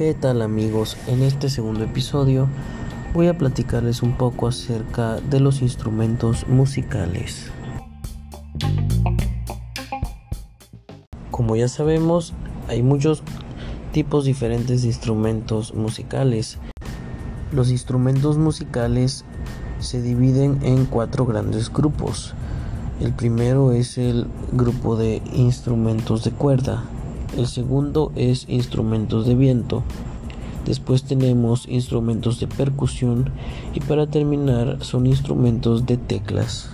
¿Qué tal amigos? En este segundo episodio voy a platicarles un poco acerca de los instrumentos musicales. Como ya sabemos, hay muchos tipos diferentes de instrumentos musicales. Los instrumentos musicales se dividen en cuatro grandes grupos. El primero es el grupo de instrumentos de cuerda. El segundo es instrumentos de viento. Después tenemos instrumentos de percusión y para terminar son instrumentos de teclas.